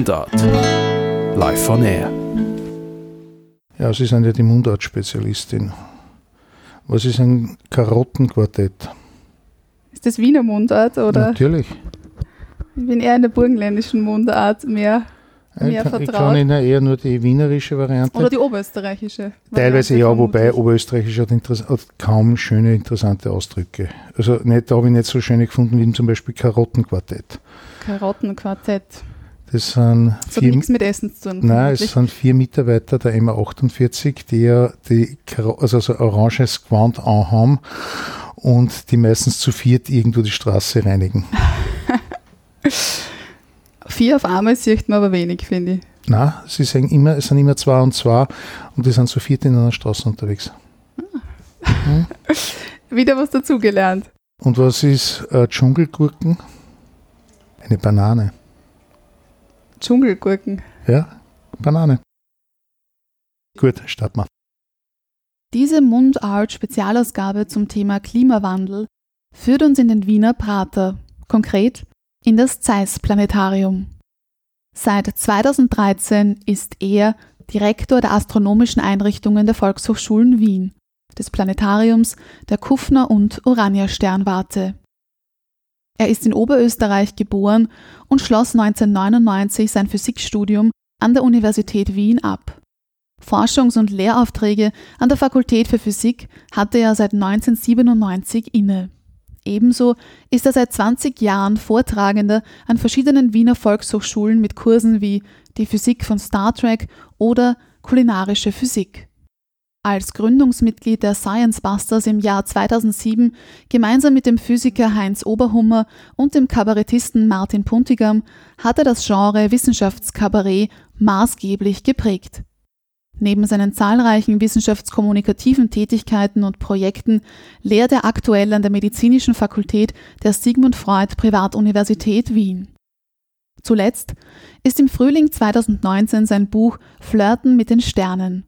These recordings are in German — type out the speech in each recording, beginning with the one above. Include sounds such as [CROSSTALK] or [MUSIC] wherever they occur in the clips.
Mundart. Live on Air. Ja, Sie sind ja die Mundart-Spezialistin. Was ist ein Karottenquartett? Ist das Wiener Mundart oder? Natürlich. Ich bin eher in der burgenländischen Mundart mehr, Ich mehr kann, ich vertraut. kann Ihnen eher nur die wienerische Variante. oder die oberösterreichische. Teilweise Variante ja, vermute wobei ich. Oberösterreichisch hat, hat kaum schöne, interessante Ausdrücke. Also nicht, da habe ich nicht so schöne gefunden wie zum Beispiel Karottenquartett. Karottenquartett. Das sind Das hat vier, nichts mit Essen zu tun. nein, vermutlich. es sind vier Mitarbeiter der MA48, die ja die, also so oranges Gewand anhaben und die meistens zu viert irgendwo die Straße reinigen. [LAUGHS] Vier auf einmal sieht man aber wenig, finde ich. Na, sie sagen immer, es sind immer zwei und zwei und die sind zu viert in einer Straße unterwegs. [LAUGHS] Wieder was dazugelernt. Und was ist äh, Dschungelgurken? Eine Banane. Dschungelgurken. Ja, Banane. Gut, starten wir. Diese Mundart-Spezialausgabe zum Thema Klimawandel führt uns in den Wiener Prater, konkret in das Zeiss-Planetarium. Seit 2013 ist er Direktor der astronomischen Einrichtungen der Volkshochschulen Wien, des Planetariums, der Kufner und Urania Sternwarte. Er ist in Oberösterreich geboren und schloss 1999 sein Physikstudium an der Universität Wien ab. Forschungs- und Lehraufträge an der Fakultät für Physik hatte er seit 1997 inne. Ebenso ist er seit 20 Jahren Vortragender an verschiedenen Wiener Volkshochschulen mit Kursen wie die Physik von Star Trek oder kulinarische Physik. Als Gründungsmitglied der Science Busters im Jahr 2007 gemeinsam mit dem Physiker Heinz Oberhummer und dem Kabarettisten Martin Puntigam hat er das Genre Wissenschaftskabarett maßgeblich geprägt. Neben seinen zahlreichen wissenschaftskommunikativen Tätigkeiten und Projekten lehrt er aktuell an der Medizinischen Fakultät der Sigmund Freud Privatuniversität Wien. Zuletzt ist im Frühling 2019 sein Buch Flirten mit den Sternen,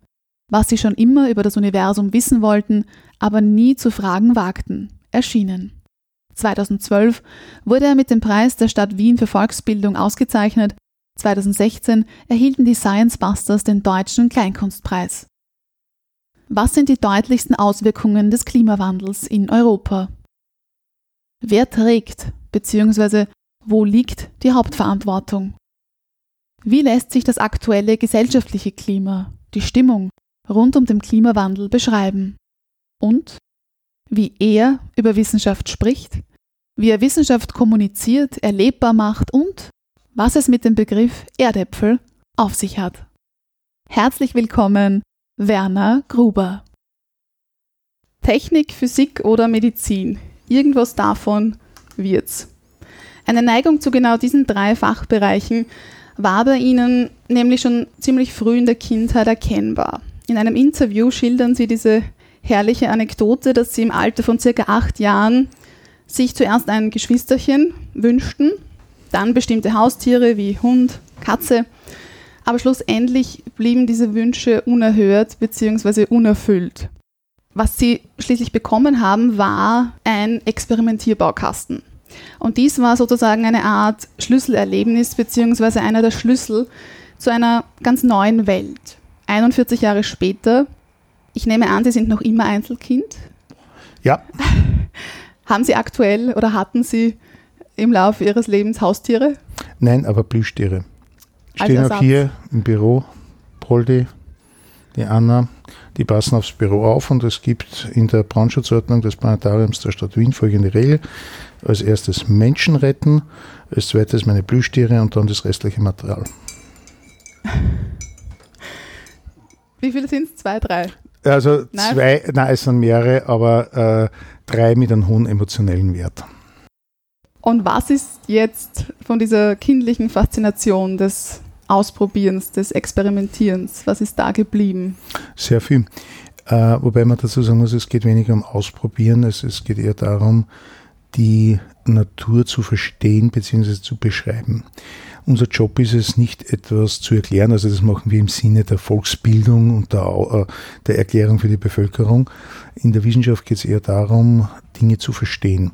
was sie schon immer über das Universum wissen wollten, aber nie zu fragen wagten, erschienen. 2012 wurde er mit dem Preis der Stadt Wien für Volksbildung ausgezeichnet 2016 erhielten die Science Busters den Deutschen Kleinkunstpreis. Was sind die deutlichsten Auswirkungen des Klimawandels in Europa? Wer trägt bzw. wo liegt die Hauptverantwortung? Wie lässt sich das aktuelle gesellschaftliche Klima, die Stimmung rund um den Klimawandel beschreiben? Und wie er über Wissenschaft spricht, wie er Wissenschaft kommuniziert, erlebbar macht und was es mit dem Begriff Erdäpfel auf sich hat. Herzlich willkommen, Werner Gruber. Technik, Physik oder Medizin, irgendwas davon wird's. Eine Neigung zu genau diesen drei Fachbereichen war bei Ihnen nämlich schon ziemlich früh in der Kindheit erkennbar. In einem Interview schildern Sie diese herrliche Anekdote, dass Sie im Alter von circa acht Jahren sich zuerst ein Geschwisterchen wünschten, dann bestimmte Haustiere wie Hund, Katze, aber schlussendlich blieben diese Wünsche unerhört bzw. unerfüllt. Was sie schließlich bekommen haben, war ein Experimentierbaukasten. Und dies war sozusagen eine Art Schlüsselerlebnis bzw. einer der Schlüssel zu einer ganz neuen Welt. 41 Jahre später, ich nehme an, Sie sind noch immer Einzelkind. Ja, [LAUGHS] Haben Sie aktuell oder hatten Sie im Laufe Ihres Lebens Haustiere? nein, aber Plüschtiere. Stehen auch hier im Büro. Poldi, die Anna, die passen aufs Büro auf und es gibt in der Brandschutzordnung des Planetariums der Stadt Wien folgende Regel. Als erstes Menschen retten, als zweites meine Plüschtiere und dann das restliche Material. [LAUGHS] Wie viele sind es? Zwei, drei. Also Nein. zwei, nein, es sind mehrere, aber äh, drei mit einem hohen emotionellen Wert. Und was ist jetzt von dieser kindlichen Faszination des Ausprobierens, des Experimentierens, was ist da geblieben? Sehr viel. Äh, wobei man dazu sagen muss, es geht weniger um Ausprobieren, es, es geht eher darum, die Natur zu verstehen bzw. zu beschreiben. Unser Job ist es nicht etwas zu erklären, also das machen wir im Sinne der Volksbildung und der, äh, der Erklärung für die Bevölkerung. In der Wissenschaft geht es eher darum, Dinge zu verstehen.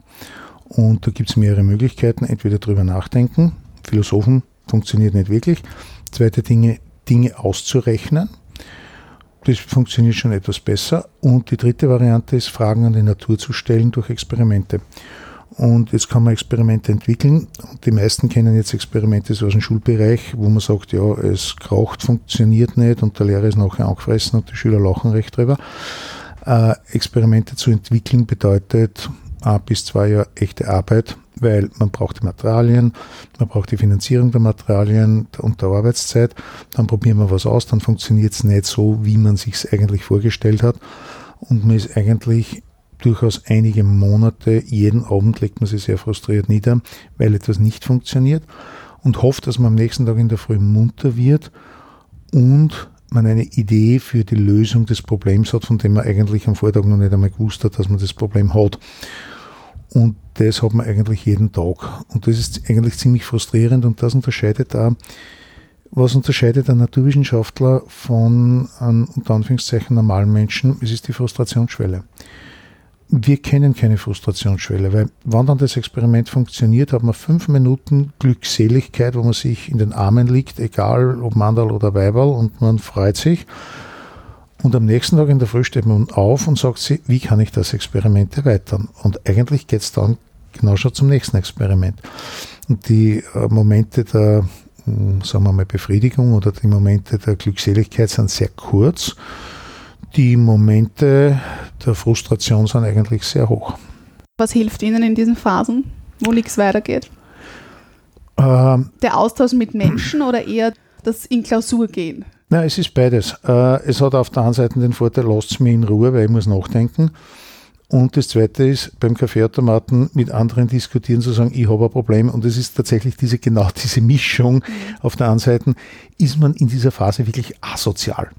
Und da gibt es mehrere Möglichkeiten, entweder drüber nachdenken, Philosophen funktioniert nicht wirklich. Zweite Dinge, Dinge auszurechnen. Das funktioniert schon etwas besser. Und die dritte Variante ist, Fragen an die Natur zu stellen durch Experimente. Und jetzt kann man Experimente entwickeln. Die meisten kennen jetzt Experimente aus dem Schulbereich, wo man sagt, ja, es kraucht, funktioniert nicht und der Lehrer ist nachher angefressen und die Schüler lachen recht drüber. Äh, Experimente zu entwickeln bedeutet ein bis zwei Jahre echte Arbeit, weil man braucht die Materialien, man braucht die Finanzierung der Materialien und der Arbeitszeit. Dann probieren wir was aus, dann funktioniert es nicht so, wie man sich es eigentlich vorgestellt hat. Und man ist eigentlich durchaus einige Monate, jeden Abend legt man sich sehr frustriert nieder, weil etwas nicht funktioniert und hofft, dass man am nächsten Tag in der Früh munter wird und man eine Idee für die Lösung des Problems hat, von dem man eigentlich am Vortag noch nicht einmal gewusst hat, dass man das Problem hat. Und das hat man eigentlich jeden Tag. Und das ist eigentlich ziemlich frustrierend und das unterscheidet da, was unterscheidet ein Naturwissenschaftler von einem unter Anführungszeichen normalen Menschen? Es ist die Frustrationsschwelle. Wir kennen keine Frustrationsschwelle, weil wann dann das Experiment funktioniert, hat man fünf Minuten Glückseligkeit, wo man sich in den Armen liegt, egal ob Mandal oder Weiberl, und man freut sich. Und am nächsten Tag in der Früh steht man auf und sagt sich, wie kann ich das Experiment erweitern? Und eigentlich geht es dann genau schon zum nächsten Experiment. Und die äh, Momente der, hm, sagen wir mal, Befriedigung oder die Momente der Glückseligkeit sind sehr kurz. Die Momente der Frustration sind eigentlich sehr hoch. Was hilft Ihnen in diesen Phasen, wo nichts weitergeht? Ähm, Der Austausch mit Menschen oder eher das in Klausur gehen? Nein, es ist beides. Äh, es hat auf der einen Seite den Vorteil, lasst es mir in Ruhe, weil ich muss nachdenken. Und das Zweite ist, beim Kaffeeautomaten mit anderen diskutieren, zu sagen, ich habe ein Problem. Und es ist tatsächlich diese, genau diese Mischung. Auf der einen Seite ist man in dieser Phase wirklich asozial.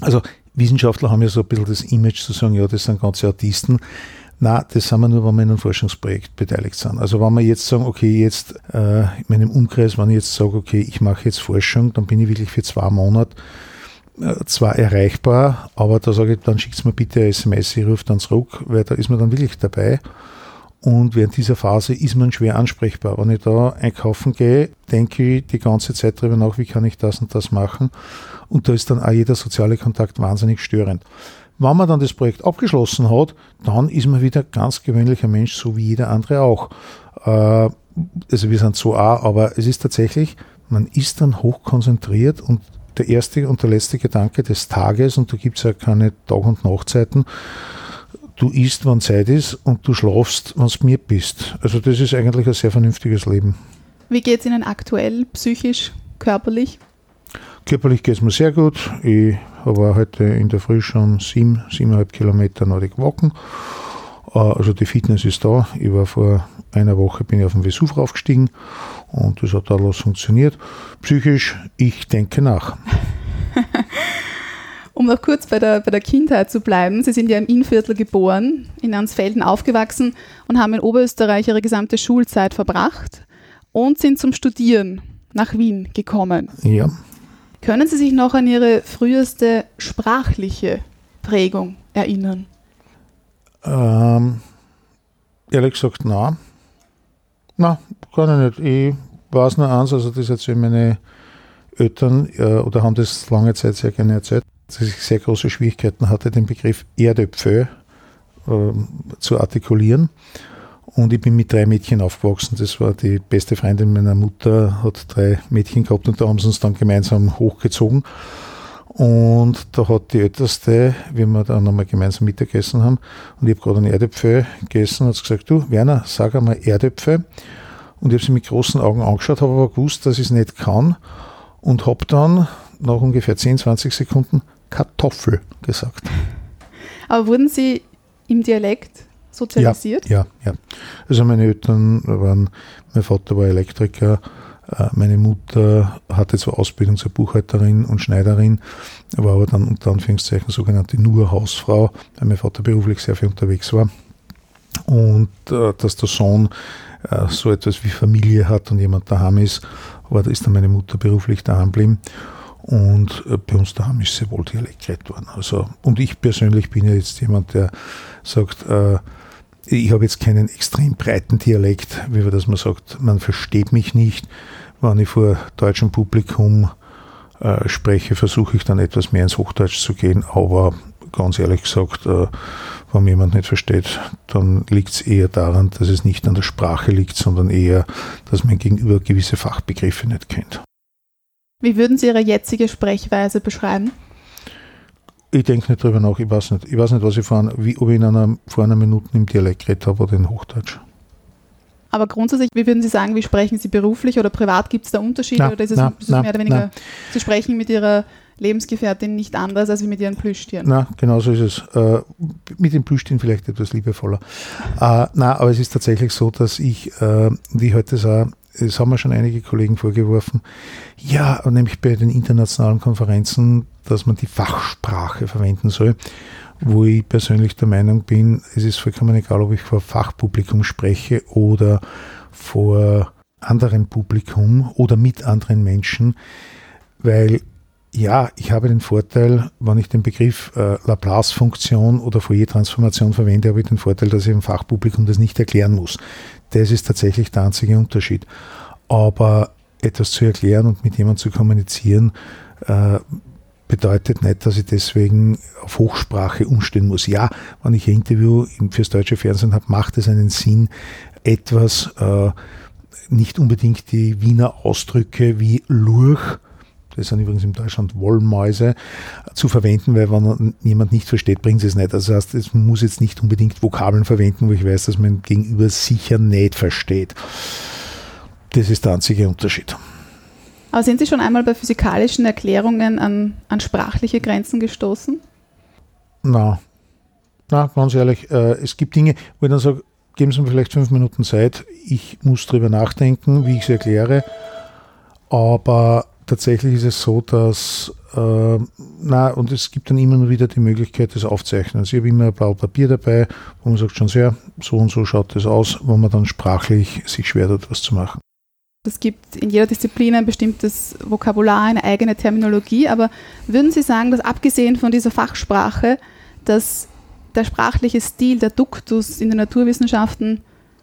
Also Wissenschaftler haben ja so ein bisschen das Image zu sagen, ja, das sind ganze Autisten. Na, das sind wir nur, wenn wir in einem Forschungsprojekt beteiligt sind. Also wenn wir jetzt sagen, okay, jetzt äh, in meinem Umkreis, wenn ich jetzt sage, okay, ich mache jetzt Forschung, dann bin ich wirklich für zwei Monate äh, zwar erreichbar, aber da sage ich, dann schickt mir bitte eine SMS, ich rufe dann zurück, weil da ist man dann wirklich dabei. Und während dieser Phase ist man schwer ansprechbar. Wenn ich da einkaufen gehe, denke ich die ganze Zeit darüber nach, wie kann ich das und das machen. Und da ist dann auch jeder soziale Kontakt wahnsinnig störend. Wenn man dann das Projekt abgeschlossen hat, dann ist man wieder ganz gewöhnlicher Mensch, so wie jeder andere auch. Äh, also wir sind so auch, aber es ist tatsächlich, man ist dann hochkonzentriert und der erste und der letzte Gedanke des Tages, und da gibt es ja keine Tag- und Nachtzeiten, du isst, wann Zeit ist und du schlafst, wenn du mir bist. Also das ist eigentlich ein sehr vernünftiges Leben. Wie geht es Ihnen aktuell, psychisch, körperlich? Körperlich geht es mir sehr gut. Ich habe heute in der Früh schon sieben, siebeneinhalb Kilometer Nordic Walken. Äh, Also die Fitness ist da. Ich war vor einer Woche bin ich auf den Vesuv raufgestiegen und das hat alles funktioniert. Psychisch, ich denke nach. [LAUGHS] Um noch kurz bei der, bei der Kindheit zu bleiben. Sie sind ja im Innviertel geboren, in Ansfelden aufgewachsen und haben in Oberösterreich Ihre gesamte Schulzeit verbracht und sind zum Studieren nach Wien gekommen. Ja, Können Sie sich noch an Ihre früheste sprachliche Prägung erinnern? ähm, ehrlich gesagt, nein. Nein, kann ich nicht. Ich weiß nur eins, also das erzählen meine Eltern äh, oder haben das lange Zeit sehr gerne erzählt, dass ich sehr große Schwierigkeiten hatte, den Begriff Erdöpfel ähm, zu artikulieren. Und ich bin mit drei Mädchen aufgewachsen. Das war die beste Freundin meiner Mutter, hat drei Mädchen gehabt und da haben sie uns dann gemeinsam hochgezogen. Und da hat die Älteste, wie wir dann nochmal gemeinsam Mittagessen haben, und ich habe gerade einen Erdäpfel gegessen, hat sie gesagt, du Werner, sag einmal Erdäpfel. Und ich habe sie mit großen Augen angeschaut, habe aber gewusst, dass ich es nicht kann und habe dann nach ungefähr 10, 20 Sekunden Kartoffel gesagt. Aber wurden Sie im Dialekt sozialisiert? Ja, ja. Also meine Eltern waren, mein Vater war Elektriker, äh, meine Mutter hatte zwar Ausbildung zur Buchhalterin und Schneiderin, war aber dann unter Anführungszeichen sogenannte nur Hausfrau, weil mein Vater beruflich sehr viel unterwegs war. Und äh, dass der Sohn äh, so etwas wie Familie hat und jemand daheim ist, da ist dann meine Mutter beruflich daheim geblieben. Und bei uns daheim ist sehr wohl Dialekt geredet worden. Also, und ich persönlich bin ja jetzt jemand, der sagt, ich habe jetzt keinen extrem breiten Dialekt, wie man das mal sagt. Man versteht mich nicht. Wenn ich vor deutschem Publikum äh, spreche, versuche ich dann etwas mehr ins Hochdeutsch zu gehen. Aber ganz ehrlich gesagt, äh, wenn jemand nicht versteht, dann liegt es eher daran, dass es nicht an der Sprache liegt, sondern eher, dass mein Gegenüber gewisse Fachbegriffe nicht kennt. Wie würden Sie Ihre jetzige Sprechweise beschreiben? Ich denke nicht drüber nach, ich weiß nicht. Ich weiß nicht, was ich vor, wie, ob ich in einer, vor einer Minute im Dialekt geredet habe oder in Hochdeutsch. Aber grundsätzlich, wie würden Sie sagen, wie sprechen Sie beruflich oder privat? Gibt es da Unterschiede na, oder ist es, na, ist es na, mehr oder weniger, Sie sprechen mit Ihrer Lebensgefährtin nicht anders als mit Ihren Plüschtieren? Na, genau so ist es. Äh, mit den Plüschtieren vielleicht etwas liebevoller. Äh, na, aber es ist tatsächlich so, dass ich, äh, wie heute sah, es haben mir schon einige Kollegen vorgeworfen, ja, nämlich bei den internationalen Konferenzen, dass man die Fachsprache verwenden soll, wo ich persönlich der Meinung bin, es ist vollkommen egal, ob ich vor Fachpublikum spreche oder vor anderen Publikum oder mit anderen Menschen, weil ja, ich habe den Vorteil, wenn ich den Begriff äh, Laplace-Funktion oder Fourier-Transformation verwende, habe ich den Vorteil, dass ich im Fachpublikum das nicht erklären muss. Das ist tatsächlich der einzige Unterschied. Aber etwas zu erklären und mit jemandem zu kommunizieren, äh, bedeutet nicht, dass ich deswegen auf Hochsprache umstehen muss. Ja, wenn ich ein Interview fürs deutsche Fernsehen habe, macht es einen Sinn, etwas, äh, nicht unbedingt die Wiener Ausdrücke wie Lurch, das sind übrigens in Deutschland Wollmäuse, zu verwenden, weil wenn jemand nicht versteht, bringt es nicht. Also das heißt, es muss jetzt nicht unbedingt Vokabeln verwenden, wo ich weiß, dass mein Gegenüber sicher nicht versteht. Das ist der einzige Unterschied. Aber sind Sie schon einmal bei physikalischen Erklärungen an, an sprachliche Grenzen gestoßen? Na, na, ganz ehrlich, äh, es gibt Dinge, wo ich dann sage, geben Sie mir vielleicht fünf Minuten Zeit, ich muss drüber nachdenken, wie ich es erkläre. Aber tatsächlich ist es so, dass, äh, na, und es gibt dann immer wieder die Möglichkeit des Aufzeichnens. Ich habe immer ein Blatt Papier dabei, wo man sagt schon sehr, so und so schaut das aus, wo man dann sprachlich sich schwer tut, was zu machen. Es gibt in jeder Disziplin ein bestimmtes Vokabular, eine eigene Terminologie, aber würden Sie sagen, dass abgesehen von dieser Fachsprache, dass der sprachliche Stil, der Duktus in den Naturwissenschaften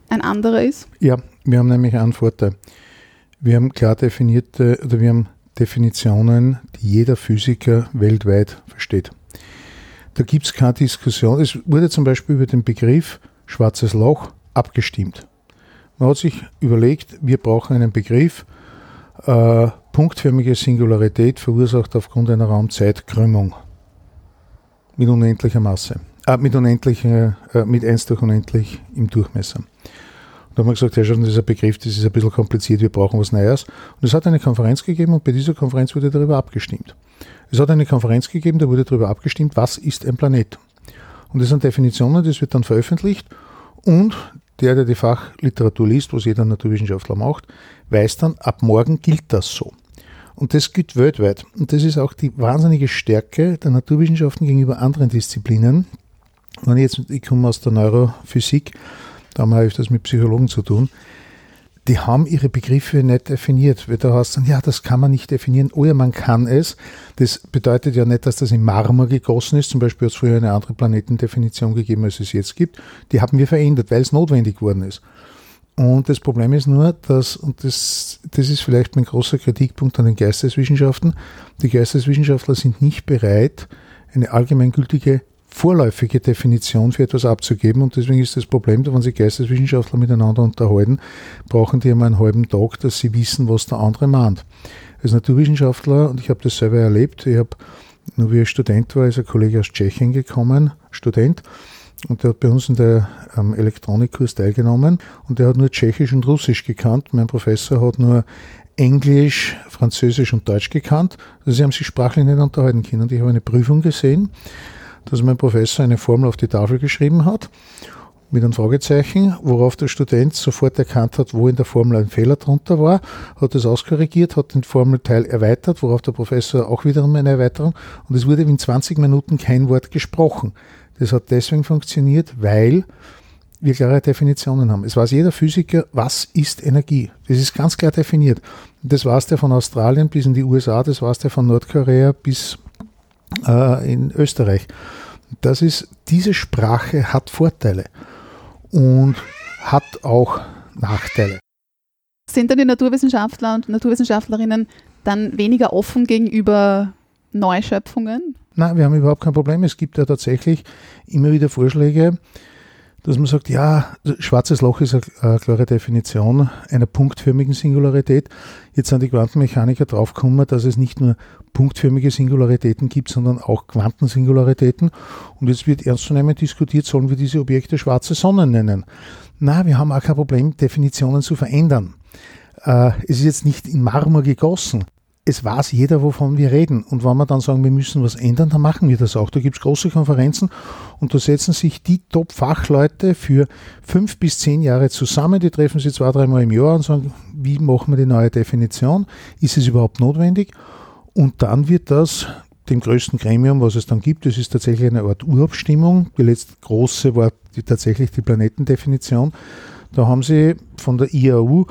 ein anderer ist? Ja, wir haben nämlich einen Vorteil. Wir haben klar definierte, oder wir haben Definitionen, die jeder Physiker weltweit versteht. Da gibt es keine Diskussion. Es wurde zum Beispiel über den Begriff schwarzes Loch abgestimmt. Man hat sich überlegt, wir brauchen einen Begriff, äh, punktförmige Singularität verursacht aufgrund einer Raumzeitkrümmung mit unendlicher Masse, äh, mit, unendlicher, äh, mit 1 durch unendlich im Durchmesser. Da haben wir gesagt, ja schon, dieser Begriff, das ist ein bisschen kompliziert, wir brauchen was Neues. Und es hat eine Konferenz gegeben und bei dieser Konferenz wurde darüber abgestimmt. Es hat eine Konferenz gegeben, da wurde darüber abgestimmt, was ist ein Planet. Und das sind Definitionen, das wird dann veröffentlicht und der, der die Fachliteratur liest, was jeder Naturwissenschaftler macht, weiß dann, ab morgen gilt das so. Und das gilt weltweit. Und das ist auch die wahnsinnige Stärke der Naturwissenschaften gegenüber anderen Disziplinen. Wenn ich jetzt, ich komme aus der Neurophysik, da haben wir öfters mit Psychologen zu tun, die haben ihre Begriffe nicht definiert. Da heißt dann, ja, das kann man nicht definieren. Ja, man kann es. Das bedeutet ja nicht, dass das in Marmor gegossen ist. Zum Beispiel hat es früher eine andere Planetendefinition gegeben, als es jetzt gibt. Die haben wir verändert, weil es notwendig geworden ist. Und das Problem ist nur, dass, und das, das ist vielleicht mein großer Kritikpunkt an den Geisteswissenschaften, die Geisteswissenschaftler sind nicht bereit, eine allgemeingültige vorläufige Definition für etwas abzugeben. Und deswegen ist das Problem, wenn sich Geisteswissenschaftler miteinander unterhalten, brauchen die immer einen halben Tag, dass sie wissen, was der andere meint. Als Naturwissenschaftler, und ich habe das selber erlebt, ich habe, nur wie ich Student war, ist ein Kollege aus Tschechien gekommen, Student, und der hat bei uns in der ähm, Elektronikkurs teilgenommen und der hat nur Tschechisch und Russisch gekannt. Mein Professor hat nur Englisch, Französisch und Deutsch gekannt. Also sie haben sich sprachlich nicht unterhalten können. Und ich habe eine Prüfung gesehen dass mein Professor eine Formel auf die Tafel geschrieben hat mit einem Fragezeichen, worauf der Student sofort erkannt hat, wo in der Formel ein Fehler drunter war, hat das auskorrigiert, hat den Formelteil erweitert, worauf der Professor auch wiederum eine Erweiterung und es wurde in 20 Minuten kein Wort gesprochen. Das hat deswegen funktioniert, weil wir klare Definitionen haben. Es weiß jeder Physiker, was ist Energie. Das ist ganz klar definiert. Das war es der von Australien bis in die USA, das war es der von Nordkorea bis äh, in Österreich. Das ist, diese Sprache hat Vorteile. und hat auch Nachteile. Sind dann die Naturwissenschaftler und Naturwissenschaftlerinnen dann weniger offen gegenüber Neuschöpfungen? Nein, wir haben überhaupt kein Problem. Es gibt ja tatsächlich immer wieder Vorschläge, dass man sagt, ja, schwarzes Loch ist eine klare Definition einer punktförmigen Singularität. Jetzt sind die Quantenmechaniker draufgekommen, dass es nicht nur punktförmige Singularitäten gibt, sondern auch Quantensingularitäten. Und jetzt wird ernstzunehmend diskutiert, sollen wir diese Objekte schwarze Sonnen nennen? Na, wir haben auch kein Problem, Definitionen zu verändern. Äh, es ist jetzt nicht in Marmor gegossen es weiß jeder, wovon wir reden. Und wenn wir dann sagen, wir müssen was ändern, dann machen wir das auch. Da gibt es große Konferenzen und da setzen sich die Top-Fachleute für fünf bis zehn Jahre zusammen. Die treffen sich zwei, dreimal im Jahr und sagen, wie machen wir die neue Definition? Ist es überhaupt notwendig? Und dann wird das dem größten Gremium, was es dann gibt, das ist tatsächlich eine Art Urabstimmung. Die letzte große war die, tatsächlich die Planetendefinition. Da haben sie von der IAU,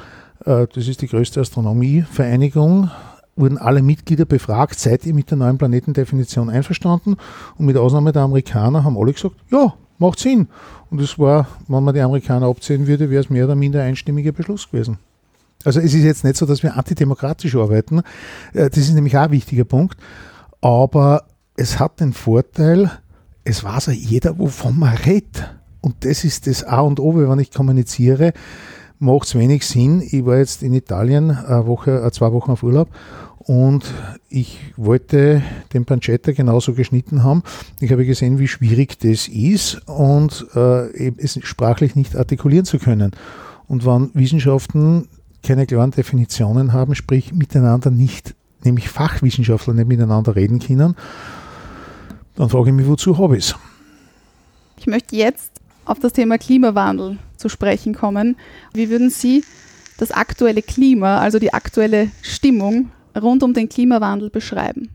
äh, das ist die größte Astronomievereinigung, wurden alle Mitglieder befragt, seid ihr mit der neuen Planetendefinition einverstanden? Und mit Ausnahme der Amerikaner haben alle gesagt, ja, macht Sinn. Und es war, wenn man die Amerikaner abzählen würde, wäre es mehr oder minder einstimmiger Beschluss gewesen. Also es ist jetzt nicht so, dass wir antidemokratisch arbeiten. Äh, das ist nämlich auch ein wichtiger Punkt. Aber es hat den Vorteil, es weiß ja jeder, wovon man redet. Und das ist das A und O, wenn ich kommuniziere, macht es wenig Sinn. Ich war jetzt in Italien eine Woche, äh, zwei Wochen auf Urlaub und ich wollte den Pancetta genauso geschnitten haben. Ich habe gesehen, wie schwierig das ist und äh, es sprachlich nicht artikulieren zu können. Und wenn Wissenschaften keine klaren Definitionen haben, sprich miteinander nicht, nämlich Fachwissenschaftler nicht miteinander reden können, dann frage ich mich, wozu habe ich es? Ich möchte jetzt auf das Thema Klimawandel zu sprechen kommen. Wie würden Sie das aktuelle Klima, also die aktuelle Stimmung rund um den Klimawandel beschreiben?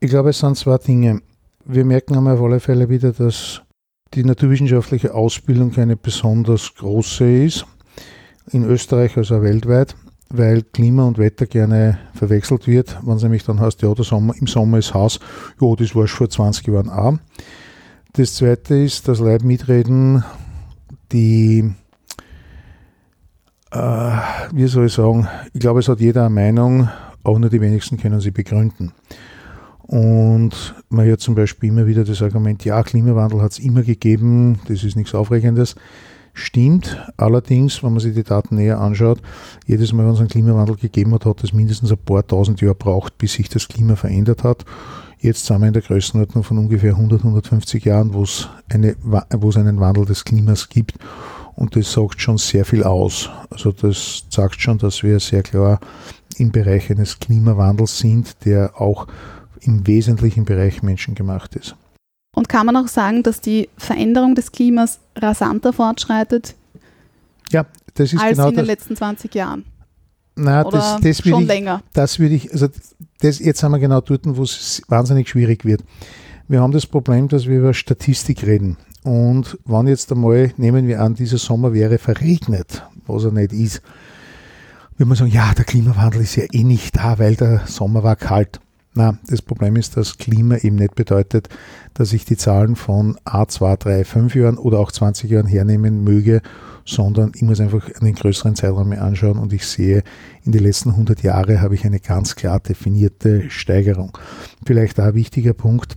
Ich glaube, es sind zwei Dinge. Wir merken einmal auf alle Fälle wieder, dass die naturwissenschaftliche Ausbildung keine besonders große ist, in Österreich als auch weltweit, weil Klima und Wetter gerne verwechselt wird. Wenn es nämlich dann heißt, ja, Sommer, im Sommer ist Haus, ja, das war schon vor 20 Jahren auch. Das zweite ist, dass Leib mitreden, die äh, wie soll ich sagen, ich glaube, es hat jeder eine Meinung, auch nur die wenigsten können sie begründen. Und man hört zum Beispiel immer wieder das Argument, ja, Klimawandel hat es immer gegeben, das ist nichts Aufregendes. Stimmt, allerdings, wenn man sich die Daten näher anschaut, jedes Mal, wenn es einen Klimawandel gegeben hat, hat es mindestens ein paar tausend Jahre braucht, bis sich das Klima verändert hat. Jetzt sind wir in der Größenordnung von ungefähr 100, 150 Jahren, wo es, eine, einen Wandel des Klimas gibt. Und das sagt schon sehr viel aus. Also das sagt schon, dass wir sehr klar im Bereich eines Klimawandels sind, der auch im wesentlichen Bereich menschengemacht ist. Und kann man auch sagen, dass die Veränderung des Klimas rasanter fortschreitet ja, das ist als genau in den das. letzten 20 Jahren? Na, das, das schon ich, länger? Das würde ich, also das, jetzt sind wir genau dort, wo es wahnsinnig schwierig wird. Wir haben das Problem, dass wir über Statistik reden. Und wenn jetzt einmal, nehmen wir an, dieser Sommer wäre verregnet, was er nicht ist, würde man sagen, ja, der Klimawandel ist ja eh nicht da, weil der Sommer war kalt. Na, das Problem ist, dass Klima eben nicht bedeutet, dass ich die Zahlen von A, 2, 3, 5 Jahren oder auch 20 Jahren hernehmen möge, sondern ich muss einfach einen größeren Zeitraum mir anschauen und ich sehe, in den letzten 100 Jahren habe ich eine ganz klar definierte Steigerung. Vielleicht ein wichtiger Punkt,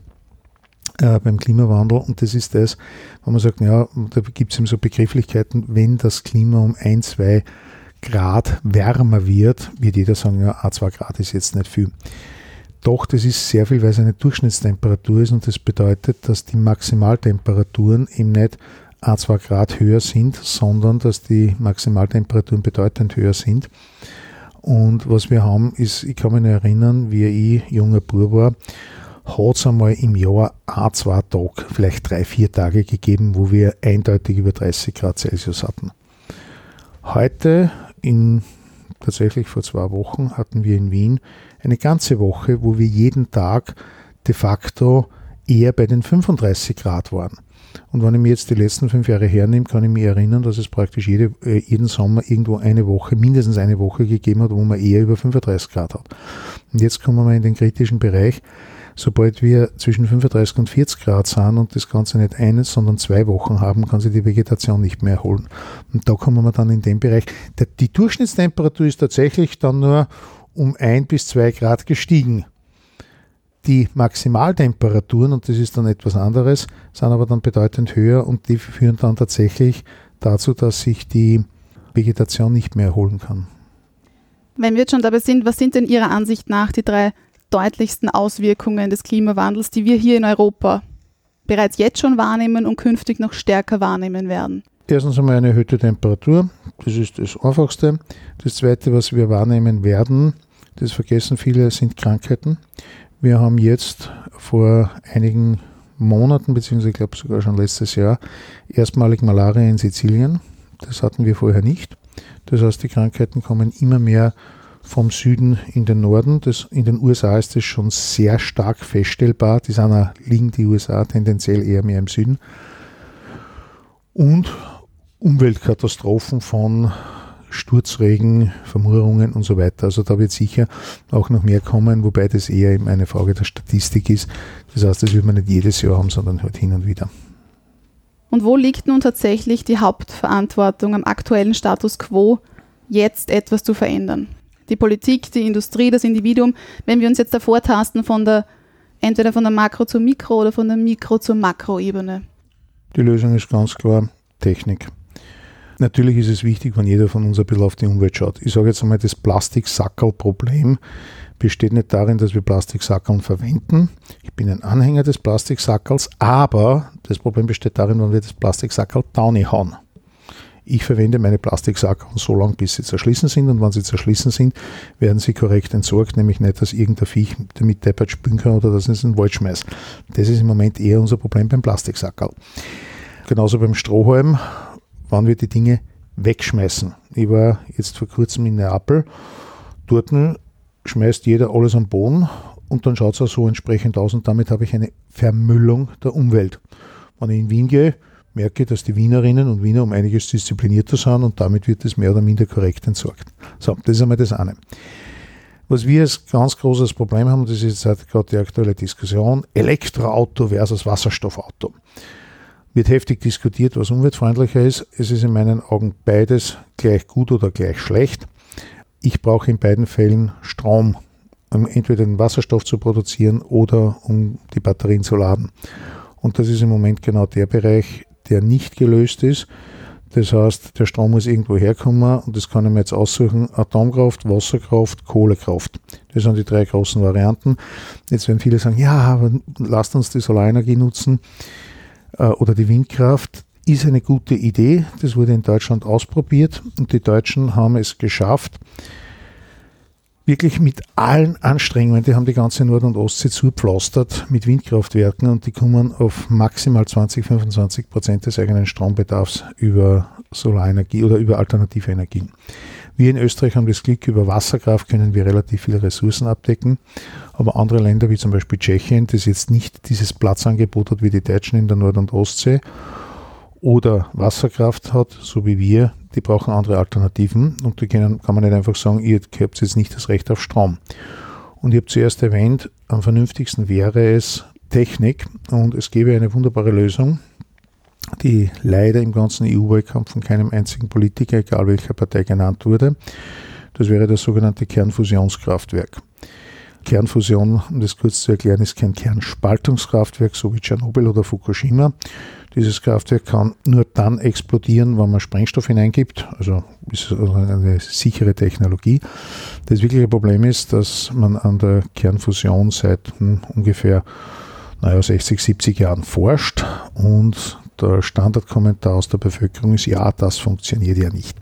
äh, beim Klimawandel. Und das ist das, wenn man sagt, ja, da gibt es eben so Begrifflichkeiten, wenn das Klima um ein, zwei Grad wärmer wird, wird jeder sagen, ja, a 2 Grad ist jetzt nicht viel. Doch, das ist sehr viel, weil es eine Durchschnittstemperatur ist und das bedeutet, dass die Maximaltemperaturen eben nicht a 2 Grad höher sind, sondern dass die Maximaltemperaturen bedeutend höher sind. Und was wir haben, ist, ich kann mich erinnern, wie ich junger Bub war, hat es einmal im Jahr ein, zwei Tage, vielleicht drei, vier Tage gegeben, wo wir eindeutig über 30 Grad Celsius hatten. Heute, in, tatsächlich vor zwei Wochen, hatten wir in Wien eine ganze Woche, wo wir jeden Tag de facto eher bei den 35 Grad waren. Und wenn ich mir jetzt die letzten fünf Jahre hernehme, kann ich mich erinnern, dass es praktisch jede, äh, jeden Sommer irgendwo eine Woche, mindestens eine Woche gegeben hat, wo man eher über 35 Grad hat. Und jetzt kommen wir mal in den kritischen Bereich Sobald wir zwischen 35 und 40 Grad sind und das Ganze nicht eine, sondern zwei Wochen haben, kann sich die Vegetation nicht mehr erholen. Und da kommen wir dann in den Bereich. Die Durchschnittstemperatur ist tatsächlich dann nur um ein bis zwei Grad gestiegen. Die Maximaltemperaturen, und das ist dann etwas anderes, sind aber dann bedeutend höher und die führen dann tatsächlich dazu, dass sich die Vegetation nicht mehr erholen kann. Wenn wir jetzt schon dabei sind, was sind denn Ihrer Ansicht nach die drei deutlichsten Auswirkungen des Klimawandels, die wir hier in Europa bereits jetzt schon wahrnehmen und künftig noch stärker wahrnehmen werden? Erstens einmal eine erhöhte Temperatur, das ist das Einfachste. Das Zweite, was wir wahrnehmen werden, das vergessen viele, sind Krankheiten. Wir haben jetzt vor einigen Monaten, beziehungsweise ich glaube sogar schon letztes Jahr, erstmalig Malaria in Sizilien. Das hatten wir vorher nicht. Das heißt, die Krankheiten kommen immer mehr vom Süden in den Norden. Das, in den USA ist das schon sehr stark feststellbar. Die sind, liegen die USA tendenziell eher mehr im Süden. Und Umweltkatastrophen von Sturzregen, Vermurungen und so weiter. Also da wird sicher auch noch mehr kommen, wobei das eher eben eine Frage der Statistik ist. Das heißt, das wird man nicht jedes Jahr haben, sondern halt hin und wieder. Und wo liegt nun tatsächlich die Hauptverantwortung am aktuellen Status quo, jetzt etwas zu verändern? Die Politik, die Industrie, das Individuum, wenn wir uns jetzt davor tasten von der, entweder von der Makro- zur Mikro- oder von der Mikro- zur Makroebene? Die Lösung ist ganz klar Technik. Natürlich ist es wichtig, wenn jeder von uns ein bisschen auf die Umwelt schaut. Ich sage jetzt einmal, das Plastiksackerl-Problem besteht nicht darin, dass wir Plastiksackerl verwenden. Ich bin ein Anhänger des Plastiksackerls, aber das Problem besteht darin, wenn wir das Plastiksackerl downy hauen. Ich verwende meine Plastiksackerl so lange, bis sie zerschlissen sind und wenn sie zerschlissen sind, werden sie korrekt entsorgt, nämlich nicht, dass irgendein Viech damit deppert spülen kann oder dass es in den Wald schmeißt. Das ist im Moment eher unser Problem beim Plastiksackerl. Genauso beim Strohhalm wann wir die Dinge wegschmeißen. Ich war jetzt vor kurzem in Neapel. Dort schmeißt jeder alles am Boden und dann schaut es auch so entsprechend aus und damit habe ich eine Vermüllung der Umwelt. Wenn ich in Wien gehe, merke dass die Wienerinnen und Wiener um einiges disziplinierter sind und damit wird es mehr oder minder korrekt entsorgt. So, das ist einmal das eine. Was wir als ganz großes Problem haben, das ist jetzt gerade die aktuelle Diskussion, Elektroauto versus Wasserstoffauto wird heftig diskutiert, was umweltfreundlicher ist. Es ist in meinen Augen beides gleich gut oder gleich schlecht. Ich brauche in beiden Fällen Strom, um entweder den Wasserstoff zu produzieren oder um die Batterien zu laden. Und das ist im Moment genau der Bereich, der nicht gelöst ist. Das heißt, der Strom muss irgendwo herkommen und das kann ich mir jetzt aussuchen. Atomkraft, Wasserkraft, Kohlekraft. Das sind die drei großen Varianten. Jetzt werden viele sagen, ja, aber lasst uns die Solarenergie nutzen. Äh, oder die Windkraft ist eine gute Idee. Das wurde in Deutschland ausprobiert und die Deutschen haben es geschafft, wirklich mit allen Anstrengungen, die haben die ganze Nord- und Ostsee zupflastert mit Windkraftwerken und die kommen auf maximal 20, 25 Prozent des eigenen Strombedarfs über Solarenergie oder über alternative Energien. Wir in Österreich haben das Glück, über Wasserkraft können wir relativ viele Ressourcen abdecken. Aber andere Länder wie zum Beispiel Tschechien, das jetzt nicht dieses Platzangebot hat wie die Deutschen in der Nord- und Ostsee oder Wasserkraft hat, so wie wir, die brauchen andere Alternativen und da kann man nicht einfach sagen, ihr habt jetzt nicht das Recht auf Strom. Und ich habe zuerst erwähnt, am vernünftigsten wäre es Technik und es gäbe eine wunderbare Lösung, die leider im ganzen EU-Wahlkampf von keinem einzigen Politiker, egal welcher Partei genannt wurde. Das wäre das sogenannte Kernfusionskraftwerk. Kernfusion, um das kurz zu erklären, ist kein Kernspaltungskraftwerk, so wie Tschernobyl oder Fukushima. Dieses Kraftwerk kann nur dann explodieren, wenn man Sprengstoff hineingibt. Also ist eine sichere Technologie. Das wirkliche Problem ist, dass man an der Kernfusion seit hm, ungefähr naja, 60, 70 Jahren forscht und der Standardkommentar aus der Bevölkerung ist, ja, das funktioniert ja nicht.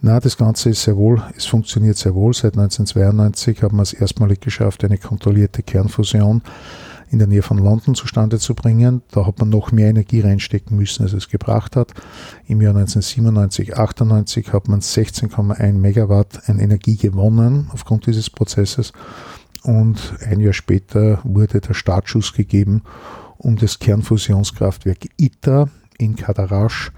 Na, das Ganze ist sehr wohl, es funktioniert sehr wohl. Seit 1992 haben wir es erstmalig geschafft, eine kontrollierte Kernfusion in der Nähe von London zustande zu bringen. Da hat man noch mehr Energie reinstecken müssen, als es gebracht hat. Im Jahr 1997, 98 hat man 16,1 Megawatt an Energie gewonnen aufgrund dieses Prozesses. Und ein Jahr später wurde der Startschuss gegeben um das Kernfusionskraftwerk ITER in Kadarasch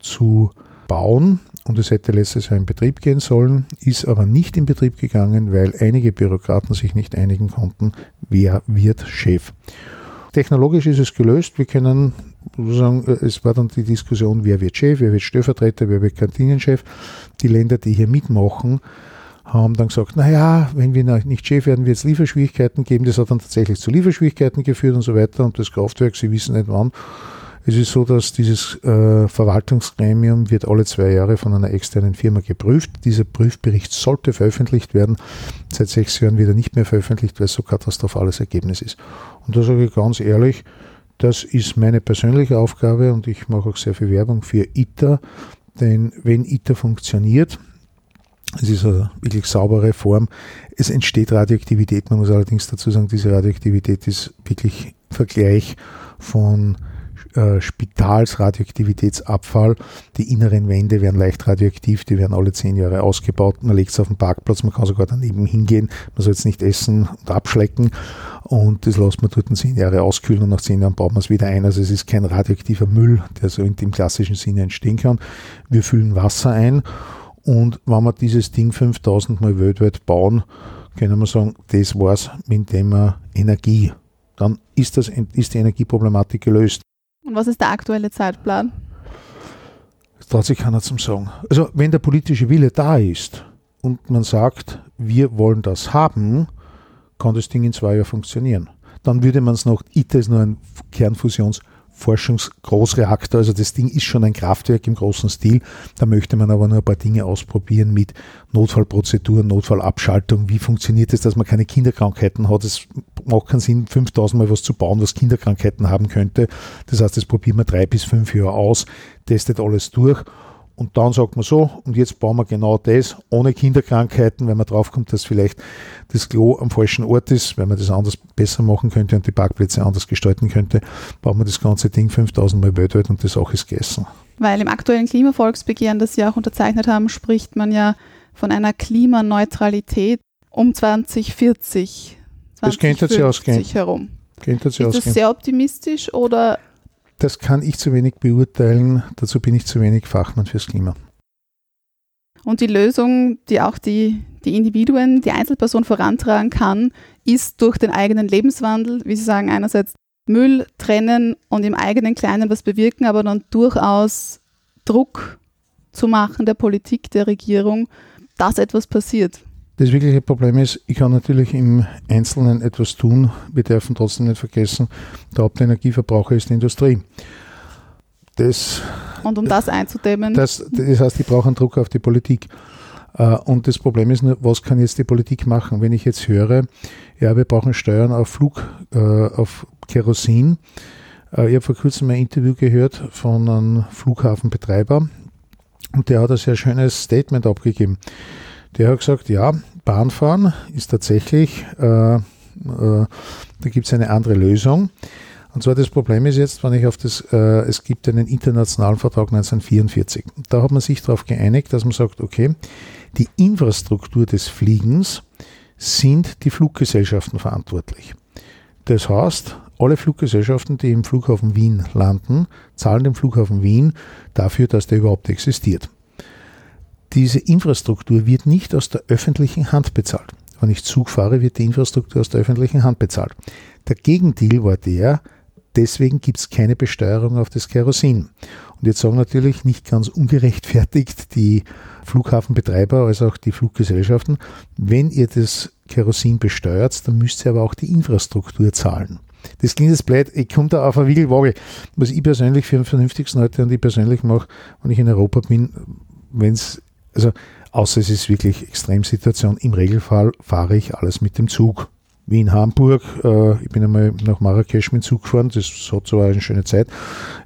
zu bauen. Und es hätte letztes Jahr in Betrieb gehen sollen, ist aber nicht in Betrieb gegangen, weil einige Bürokraten sich nicht einigen konnten, wer wird Chef. Technologisch ist es gelöst. Wir können sagen, es war dann die Diskussion, wer wird Chef, wer wird Stellvertreter, wer wird Kantinenchef. Die Länder, die hier mitmachen, haben dann gesagt, naja, wenn wir nicht Chef werden, wird es Lieferschwierigkeiten geben. Das hat dann tatsächlich zu Lieferschwierigkeiten geführt und so weiter. Und das Kraftwerk, Sie wissen nicht wann. Es ist so, dass dieses äh, Verwaltungsgremium wird alle zwei Jahre von einer externen Firma geprüft. Dieser Prüfbericht sollte veröffentlicht werden. Seit sechs Jahren wird er nicht mehr veröffentlicht, weil es so katastrophales Ergebnis ist. Und da sage ich ganz ehrlich, das ist meine persönliche Aufgabe und ich mache auch sehr viel Werbung für ITER, denn wenn ITER funktioniert, es ist eine wirklich saubere Form. Es entsteht Radioaktivität. Man muss allerdings dazu sagen, diese Radioaktivität ist wirklich Vergleich von äh, Spitalsradioaktivitätsabfall. Die inneren Wände werden leicht radioaktiv, die werden alle zehn Jahre ausgebaut. Man legt es auf den Parkplatz, man kann sogar daneben hingehen. Man soll es nicht essen und abschlecken. Und das lässt man dort zehn Jahre auskühlen und nach zehn Jahren baut man es wieder ein. Also es ist kein radioaktiver Müll, der so in dem klassischen Sinne entstehen kann. Wir füllen Wasser ein und wenn wir dieses Ding 5000 Mal weltweit bauen, können wir sagen, das war's mit dem Energie. Dann ist, das, ist die Energieproblematik gelöst. Und was ist der aktuelle Zeitplan? Das traut sich keiner zum Sagen. Also, wenn der politische Wille da ist und man sagt, wir wollen das haben, kann das Ding in zwei Jahren funktionieren. Dann würde man es noch, ITER ist nur ein Kernfusions- Forschungsgroßreaktor. Also das Ding ist schon ein Kraftwerk im großen Stil. Da möchte man aber nur ein paar Dinge ausprobieren mit Notfallprozeduren, Notfallabschaltung. Wie funktioniert es, dass man keine Kinderkrankheiten hat? Es macht keinen Sinn, 5000 Mal was zu bauen, was Kinderkrankheiten haben könnte. Das heißt, das probieren wir drei bis fünf Jahre aus, testet alles durch und dann sagt man so, und jetzt bauen wir genau das, ohne Kinderkrankheiten, wenn man draufkommt, dass vielleicht das Klo am falschen Ort ist, wenn man das anders besser machen könnte und die Parkplätze anders gestalten könnte, bauen wir das ganze Ding 5000 Mal weltweit und die Sache ist gegessen. Weil im aktuellen Klimavolksbegehren, das Sie auch unterzeichnet haben, spricht man ja von einer Klimaneutralität um 2040. 2050 das könnte sich ausgehen. herum. Könnte sich ist ausgehen. das sehr optimistisch oder das kann ich zu wenig beurteilen. Dazu bin ich zu wenig Fachmann fürs Klima. Und die Lösung, die auch die, die Individuen, die Einzelperson vorantragen kann, ist durch den eigenen Lebenswandel, wie Sie sagen, einerseits Müll trennen und im eigenen Kleinen was bewirken, aber dann durchaus Druck zu machen der Politik, der Regierung, dass etwas passiert. Das wirkliche Problem ist, ich kann natürlich im Einzelnen etwas tun. Wir dürfen trotzdem nicht vergessen, der Hauptenergieverbraucher ist die Industrie. Das, und um das einzudämmen? Das, das heißt, ich brauche einen Druck auf die Politik. Äh, und das Problem ist nur, was kann jetzt die Politik machen? Wenn ich jetzt höre, ja, wir brauchen Steuern auf Flug, äh, auf Kerosin. Äh, ich habe vor kurzem ein Interview gehört von einem Flughafenbetreiber und der hat ein sehr schönes Statement abgegeben. Der hat gesagt, ja, Bahnfahren ist tatsächlich, äh, äh, da gibt es eine andere Lösung. Und zwar das Problem ist jetzt, wenn ich auf das, äh, es gibt einen internationalen Vertrag 1944. Da hat man sich darauf geeinigt, dass man sagt, okay, die Infrastruktur des Fliegens sind die Fluggesellschaften verantwortlich. Das heißt, alle Fluggesellschaften, die im Flughafen Wien landen, zahlen dem Flughafen Wien dafür, dass der überhaupt existiert diese Infrastruktur wird nicht aus der öffentlichen Hand bezahlt. Wenn ich Zug fahre, wird die Infrastruktur aus der öffentlichen Hand bezahlt. Der Gegendeal war der, deswegen gibt es keine Besteuerung auf das Kerosin. Und jetzt sagen natürlich nicht ganz ungerechtfertigt die Flughafenbetreiber als auch die Fluggesellschaften, wenn ihr das Kerosin besteuert, dann müsst ihr aber auch die Infrastruktur zahlen. Das klingt jetzt blöd, ich komme da auf eine Wiegelwaage. Was ich persönlich für den vernünftigsten heute und ich persönlich mache, wenn ich in Europa bin, wenn es also außer es ist wirklich Extremsituation. Im Regelfall fahre ich alles mit dem Zug. Wien, Hamburg. Äh, ich bin einmal nach Marrakesch mit dem Zug gefahren. Das hat so eine schöne Zeit.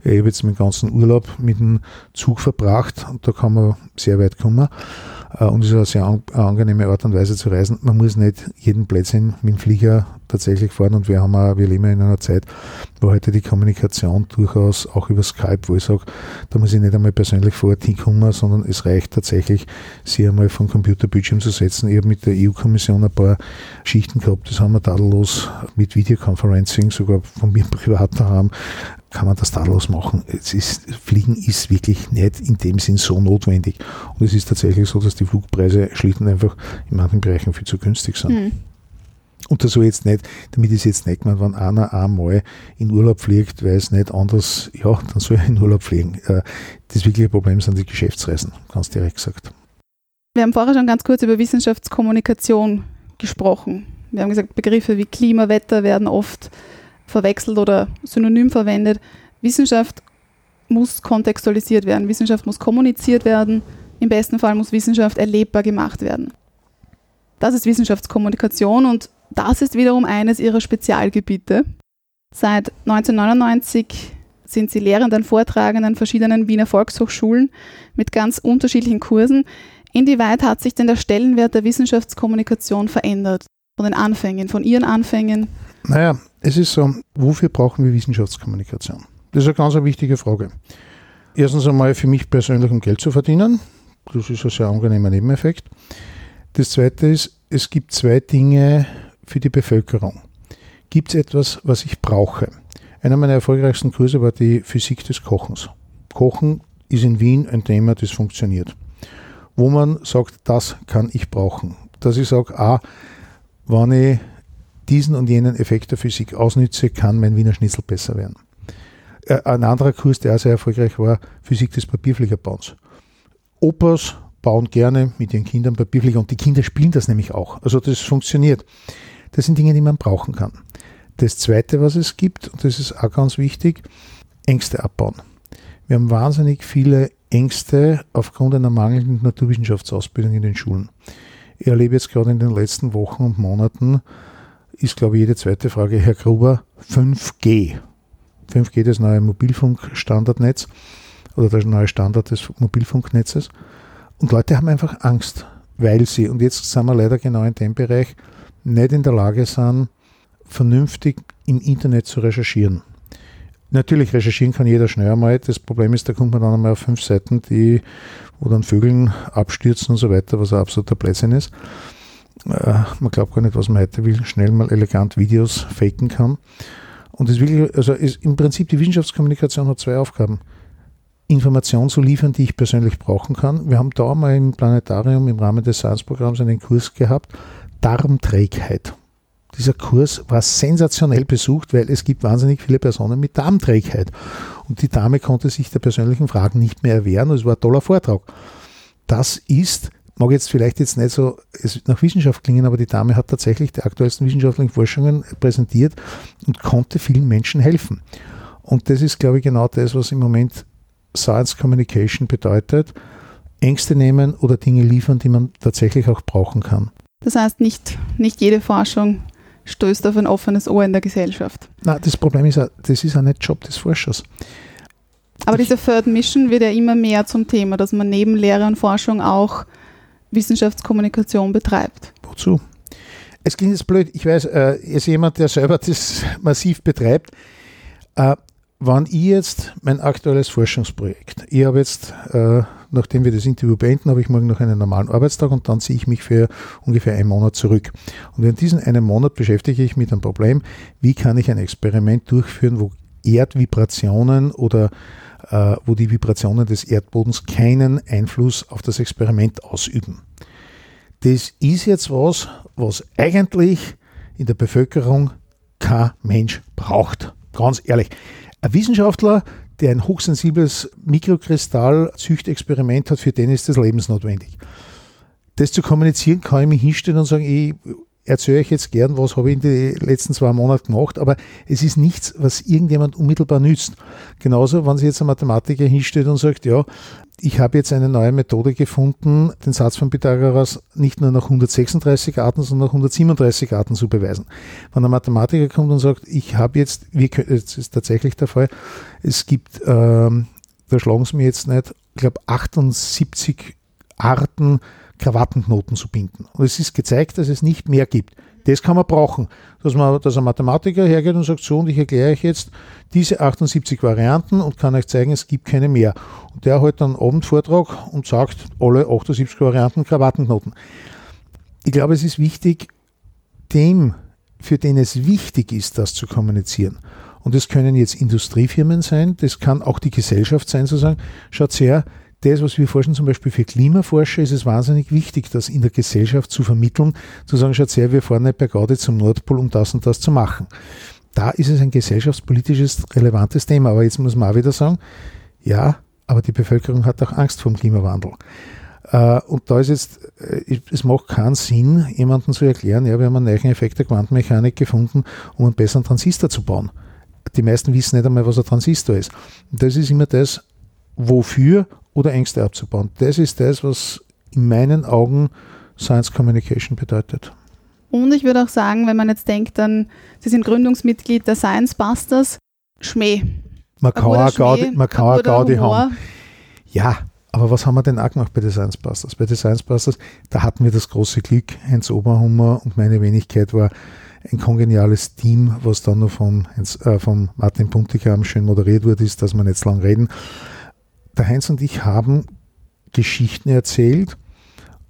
Ich habe jetzt meinen ganzen Urlaub mit dem Zug verbracht und da kann man sehr weit kommen. Äh, und es ist eine sehr angenehme Art und Weise zu reisen. Man muss nicht jeden Plätzchen mit dem Flieger tatsächlich fahren und wir haben auch, wir leben in einer Zeit, wo heute die Kommunikation durchaus auch über Skype, wo ich sage, da muss ich nicht einmal persönlich vor Ort hinkommen, sondern es reicht tatsächlich, sie einmal vom Computerbildschirm zu setzen. Ich habe mit der EU-Kommission ein paar Schichten gehabt, das haben wir tadellos mit Videoconferencing, sogar von mir [LAUGHS] privat daheim, kann man das tadellos machen. Es ist, Fliegen ist wirklich nicht in dem Sinn so notwendig. Und es ist tatsächlich so, dass die Flugpreise schlicht und einfach in manchen Bereichen viel zu günstig sind. Mhm. Und das soll jetzt nicht, damit ist jetzt nicht gemeint, wenn einer einmal in Urlaub fliegt, weil es nicht anders, ja, dann soll er in Urlaub fliegen. Äh, das wirkliche Problem sind die Geschäftsreisen, ganz direkt gesagt. Wir haben vorher schon ganz kurz über Wissenschaftskommunikation gesprochen. Wir haben gesagt, Begriffe wie Klimawetter werden oft verwechselt oder synonym verwendet. Wissenschaft muss kontextualisiert werden, Wissenschaft muss kommuniziert werden, im besten Fall muss Wissenschaft erlebbar gemacht werden. Das ist Wissenschaftskommunikation und das ist wiederum eines ihrer Spezialgebiete. Seit 1999 sind sie Lehrende und Vortragende an verschiedenen Wiener Volkshochschulen mit ganz unterschiedlichen Kursen. Inwieweit hat sich denn der Stellenwert der Wissenschaftskommunikation verändert? Von den Anfängen, von Ihren Anfängen? Naja, es ist so, wofür brauchen wir Wissenschaftskommunikation? Das ist eine ganz wichtige Frage. Erstens einmal für mich persönlich, um Geld zu verdienen. Das ist ein sehr angenehmer Nebeneffekt. Das zweite ist, es gibt zwei Dinge, für die Bevölkerung. Gibt es etwas, was ich brauche? Einer meiner erfolgreichsten Kurse war die Physik des Kochens. Kochen ist in Wien ein Thema, das funktioniert. Wo man sagt, das kann ich brauchen. Dass ich sage, ah, wenn ich diesen und jenen Effekt der Physik ausnütze, kann mein Wiener Schnitzel besser werden. Äh, ein anderer Kurs, der auch sehr erfolgreich war, Physik des Papierfliegerbauens. Opas bauen gerne mit ihren Kindern Papierflieger und die Kinder spielen das nämlich auch. Also das funktioniert. Das sind Dinge, die man brauchen kann. Das Zweite, was es gibt, und das ist auch ganz wichtig, Ängste abbauen. Wir haben wahnsinnig viele Ängste aufgrund einer mangelnden Naturwissenschaftsausbildung in den Schulen. Ich erlebe jetzt gerade in den letzten Wochen und Monaten, ist glaube ich jede zweite Frage, Herr Gruber, 5G. 5G, das neue Mobilfunkstandardnetz oder der neue Standard des Mobilfunknetzes. Und Leute haben einfach Angst, weil sie, und jetzt sind wir leider genau in dem Bereich, nicht in der Lage sind, vernünftig im Internet zu recherchieren. Natürlich, recherchieren kann jeder schnell einmal. Das Problem ist, da kommt man dann einmal auf fünf Seiten, die, wo dann Vögeln abstürzen und so weiter, was ein absoluter Blödsinn ist. Äh, man glaubt gar nicht, was man heute will, schnell mal elegant Videos faken kann. Und das wirklich, also ist, im Prinzip die Wissenschaftskommunikation hat zwei Aufgaben. Informationen zu liefern, die ich persönlich brauchen kann. Wir haben da mal im Planetarium im Rahmen des Science-Programms einen Kurs gehabt, Darmträgheit. Dieser Kurs war sensationell besucht, weil es gibt wahnsinnig viele Personen mit Darmträgheit. Und die Dame konnte sich der persönlichen Fragen nicht mehr erwehren. Es war ein toller Vortrag. Das ist, mag jetzt vielleicht jetzt nicht so nach Wissenschaft klingen, aber die Dame hat tatsächlich die aktuellsten wissenschaftlichen Forschungen präsentiert und konnte vielen Menschen helfen. Und das ist, glaube ich, genau das, was im Moment Science Communication bedeutet. Ängste nehmen oder Dinge liefern, die man tatsächlich auch brauchen kann. Das heißt, nicht, nicht jede Forschung stößt auf ein offenes Ohr in der Gesellschaft. Na, das Problem ist, das ist auch nicht Job des Forschers. Aber diese Third Mission wird ja immer mehr zum Thema, dass man neben Lehre und Forschung auch Wissenschaftskommunikation betreibt. Wozu? Es klingt jetzt blöd, ich weiß, äh, ist jemand, der selber [LAUGHS] das massiv betreibt. Äh, wann ich jetzt mein aktuelles Forschungsprojekt, ich habe jetzt, äh, nachdem wir das Interview beenden, habe ich morgen noch einen normalen Arbeitstag und dann ziehe ich mich für ungefähr einen Monat zurück. Und in diesem einen Monat beschäftige ich mich mit einem Problem, wie kann ich ein Experiment durchführen, wo Erdvibrationen oder wo die Vibrationen des Erdbodens keinen Einfluss auf das Experiment ausüben. Das ist jetzt was, was eigentlich in der Bevölkerung kein Mensch braucht. Ganz ehrlich. Ein Wissenschaftler, der ein hochsensibles Mikrokristall-Züchtexperiment hat, für den ist das lebensnotwendig. Das zu kommunizieren, kann ich mich hinstellen und sagen, ich erzähle euch jetzt gern, was habe ich in den letzten zwei Monaten gemacht, aber es ist nichts, was irgendjemand unmittelbar nützt. Genauso, wenn sich jetzt ein Mathematiker hinstellt und sagt, ja, ich habe jetzt eine neue Methode gefunden, den Satz von Pythagoras nicht nur nach 136 Arten, sondern nach 137 Arten zu beweisen. Wenn ein Mathematiker kommt und sagt, ich habe jetzt, das ist tatsächlich der Fall, es gibt, ähm, da schlagen sie mir jetzt nicht, ich glaube 78 Arten, Krawattenknoten zu binden. Und es ist gezeigt, dass es nicht mehr gibt. Das kann man brauchen, dass, man, dass ein Mathematiker hergeht und sagt, so, und ich erkläre euch jetzt diese 78 Varianten und kann euch zeigen, es gibt keine mehr. Und der hat dann einen Abendvortrag und sagt, alle 78 Varianten Krawattenknoten. Ich glaube, es ist wichtig, dem, für den es wichtig ist, das zu kommunizieren, Und das können jetzt Industriefirmen sein, das kann auch die Gesellschaft sein, zu sagen, schaut her, das, was wir forschen, zum Beispiel für Klimaforscher, ist es wahnsinnig wichtig, das in der Gesellschaft zu vermitteln, zu sagen, schaut her, wir fahren nicht bei Gaudi zum Nordpol, um das und das zu machen. Da ist es ein gesellschaftspolitisches relevantes Thema. Aber jetzt muss man auch wieder sagen, ja, aber die Bevölkerung hat auch Angst vor dem Klimawandel. Äh, und da ist jetzt, äh, es macht keinen Sinn, jemandem zu erklären, ja, wir haben einen neuen Effekt der Quantenmechanik gefunden, um einen besseren Transistor zu bauen. Die meisten wissen nicht einmal, was ein Transistor ist. Und das ist immer das, wofür oder Ängste abzubauen. Das ist das, was in meinen Augen Science Communication bedeutet. Und ich würde auch sagen, wenn man jetzt denkt, dann, Sie sind Gründungsmitglied der Science Busters, Schmäh. Man kann auch Gaudi, man kann auch Gaudi haben. Ja, aber was haben wir denn auch gemacht bei den Science Busters? Bei den Science Busters, da hatten wir das große Glück, Heinz Oberhummer und meine Wenigkeit war ein kongeniales Team, was dann noch von, Heinz, äh, von Martin Puntigam schön moderiert wurde, ist, dass wir nicht lang reden. Der Heinz und ich haben Geschichten erzählt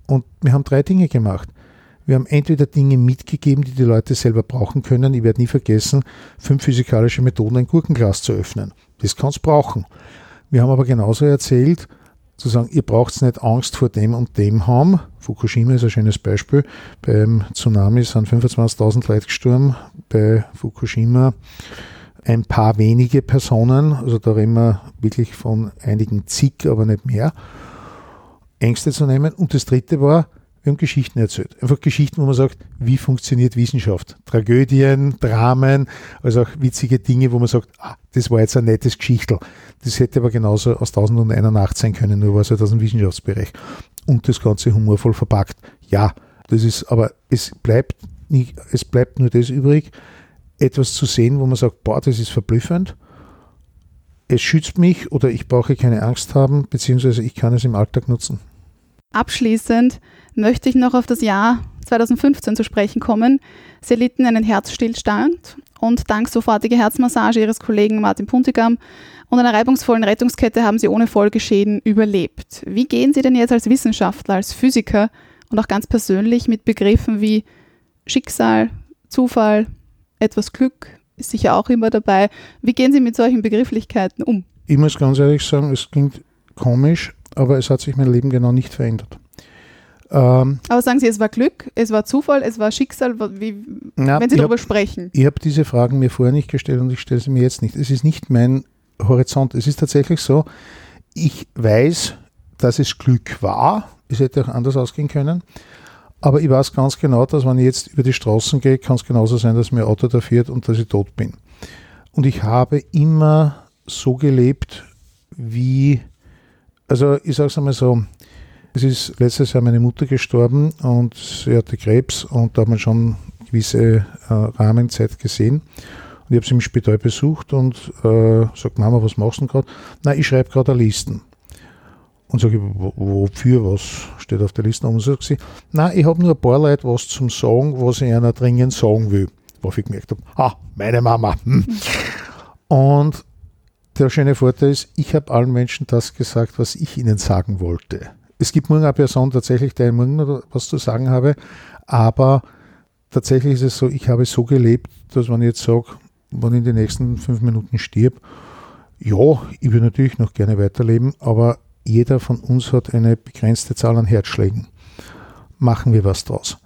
und wir haben drei Dinge gemacht. Wir haben entweder Dinge mitgegeben, die die Leute selber brauchen können. Ich werde nie vergessen, fünf physikalische Methoden, ein Gurkenglas zu öffnen. Das kann es brauchen. Wir haben aber genauso erzählt, zu sagen, ihr braucht nicht Angst vor dem und dem haben. Fukushima ist ein schönes Beispiel. Beim Tsunami sind 25.000 Leute gestorben. Bei Fukushima ein paar wenige Personen. Also da reden wir wirklich von einigen zig, aber nicht mehr. Ängste zu nehmen. Und das dritte war, wir haben Geschichten erzählt. Einfach Geschichten, wo man sagt, wie funktioniert Wissenschaft? Tragödien, Dramen, also auch witzige Dinge, wo man sagt, ah, das war jetzt ein nettes Geschichtel. Das hätte aber genauso aus 1001 sein können, nur war es halt aus dem Wissenschaftsbereich. Und das Ganze humorvoll verpackt. Ja, das ist, aber es bleibt nicht, es bleibt nur das übrig, etwas zu sehen, wo man sagt, boah, das ist verblüffend. Es schützt mich oder ich brauche keine Angst haben, beziehungsweise ich kann es im Alltag nutzen. Abschließend möchte ich noch auf das Jahr 2015 zu sprechen kommen. Sie erlitten einen Herzstillstand und dank sofortiger Herzmassage ihres Kollegen Martin Puntigam und einer reibungsvollen Rettungskette haben sie ohne Folgeschäden überlebt. Wie gehen Sie denn jetzt als Wissenschaftler, als Physiker und auch ganz persönlich mit Begriffen wie Schicksal, Zufall, etwas Glück ist sicher auch immer dabei. Wie gehen Sie mit solchen Begrifflichkeiten um? Ich muss ganz ehrlich sagen, es klingt komisch, aber es hat sich mein Leben genau nicht verändert. Ähm, Aber sagen Sie, es war Glück, es war Zufall, es war Schicksal, wie, na, wenn Sie darüber hab, sprechen? Ich habe diese Fragen mir vorher nicht gestellt und ich stelle sie mir jetzt nicht. Es ist nicht mein Horizont. Es ist tatsächlich so, ich weiß, dass es Glück war. Es hätte auch anders ausgehen können. Aber ich weiß ganz genau, dass wenn ich jetzt über die Straßen gehe, kann es genauso sein, dass mir ein Auto da fährt und dass ich tot bin. Und ich habe immer so gelebt, wie, also ich sage es einmal so, es ist letztes Jahr meine Mutter gestorben und sie hatte Krebs und da hat man schon gewisse äh, Rahmenzeit gesehen. Und ich habe sie im Spital besucht und äh, sagt, Mama, was machst du gerade? Na, ich schreibe gerade Listen. Und sage ich, wofür, was steht auf der Liste? Und sagt sie, na, ich habe nur ein paar Leute was zum Sagen, was ich einer dringend sagen will. Worauf ich gemerkt habe, ah, meine Mama. [LAUGHS] Und der schöne Vorteil ist, ich habe allen Menschen das gesagt, was ich ihnen sagen wollte. Es gibt morgen eine Person tatsächlich, der morgen was zu sagen habe, aber tatsächlich ist es so, ich habe so gelebt, dass man jetzt sagt, wenn ich in den nächsten fünf Minuten stirb, ja, ich will natürlich noch gerne weiterleben, aber jeder von uns hat eine begrenzte Zahl an Herzschlägen. Machen wir was draus.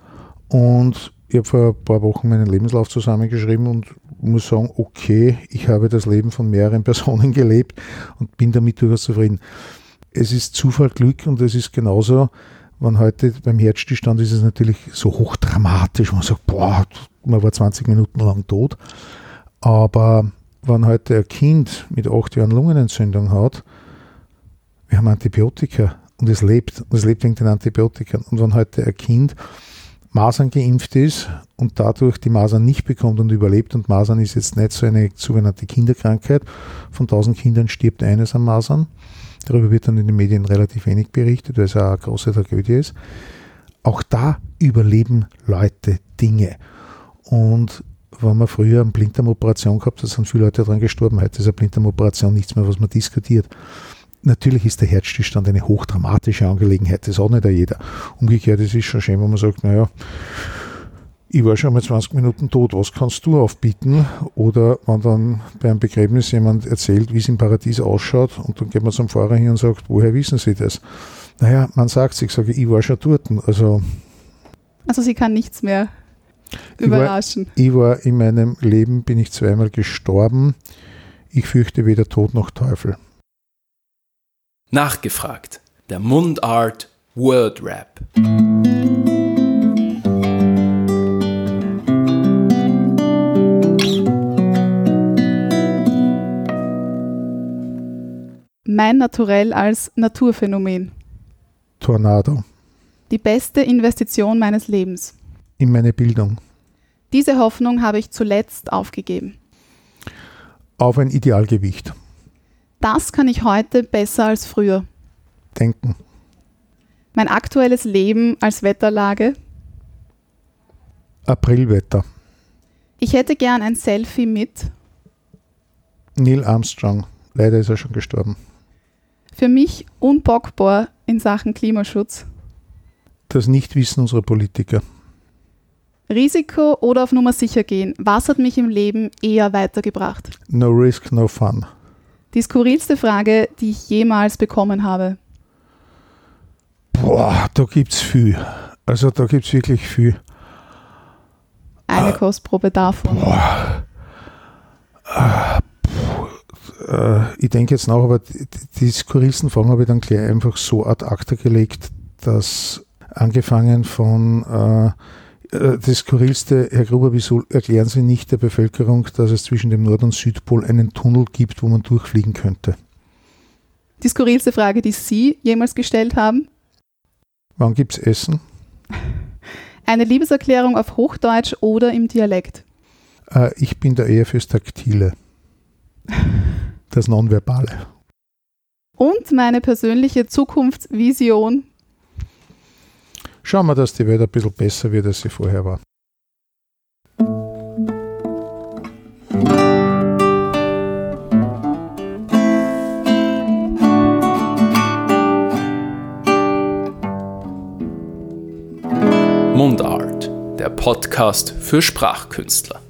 Und ich habe vor ein paar Wochen meinen Lebenslauf zusammengeschrieben und muss sagen, okay, ich habe das Leben von mehreren [LAUGHS] Personen gelebt und bin damit durchaus zufrieden es ist Zufall, Glück und es ist genauso, wenn heute beim Herzstillstand ist es natürlich so hochdramatisch, man sagt, boah, man war 20 Minuten lang tot. Aber wenn heute ein Kind mit acht Jahren Lungenentzündung hat, wir haben Antibiotika und es lebt, und es lebt wegen den Antibiotika. Und wenn heute ein Kind Masern geimpft ist und dadurch die Masern nicht bekommt und überlebt, und Masern ist jetzt nicht so eine sogenannte Kinderkrankheit, von 1000 Kindern stirbt eines an Masern, Darüber wird dann in den Medien relativ wenig berichtet, weil es eine große Tragödie ist. Auch da überleben Leute Dinge. Und wenn man früher eine Blinddarmoperation gehabt hat, sind viele Leute daran gestorben. Heute ist eine Blinddarmoperation nichts mehr, was man diskutiert. Natürlich ist der Herzstillstand eine hochdramatische Angelegenheit, das hat nicht jeder. Umgekehrt ist es schon schön, wenn man sagt, naja, ich war schon mal 20 Minuten tot, was kannst du aufbieten? Oder wenn dann beim Begräbnis jemand erzählt, wie es im Paradies ausschaut und dann geht man zum Fahrer hin und sagt, woher wissen Sie das? Naja, man sagt sich, sage ich war schon dort. Also, also sie kann nichts mehr überraschen. Ich war, ich war in meinem Leben, bin ich zweimal gestorben. Ich fürchte weder Tod noch Teufel. Nachgefragt. Der Mundart Word Rap. Mein Naturell als Naturphänomen. Tornado. Die beste Investition meines Lebens. In meine Bildung. Diese Hoffnung habe ich zuletzt aufgegeben. Auf ein Idealgewicht. Das kann ich heute besser als früher. Denken. Mein aktuelles Leben als Wetterlage. Aprilwetter. Ich hätte gern ein Selfie mit. Neil Armstrong. Leider ist er schon gestorben. Für mich unbockbar in Sachen Klimaschutz. Das Nichtwissen unserer Politiker. Risiko oder auf Nummer sicher gehen? Was hat mich im Leben eher weitergebracht? No risk, no fun. Die skurrilste Frage, die ich jemals bekommen habe. Boah, da gibt's viel. Also da gibt's wirklich viel. Eine Kostprobe davon. Boah. Ah, äh, ich denke jetzt nach, aber die, skurrilsten Fragen habe ich dann gleich einfach so ad acta gelegt, dass angefangen von äh, das Skurrilste, Herr Gruber, wieso erklären Sie nicht der Bevölkerung, dass es zwischen dem Nord- und Südpol einen Tunnel gibt, wo man durchfliegen könnte? Die skurrilste Frage, die Sie jemals gestellt haben? Wann gibt es Essen? [LAUGHS] Eine Liebeserklärung auf Hochdeutsch oder im Dialekt? Äh, ich bin da eher fürs Taktile. [LAUGHS] Das Nonverbale. Und meine persönliche Zukunftsvision. Schauen wir, dass die Welt ein bisschen besser wird, als sie vorher war. Mundart, der Podcast für Sprachkünstler.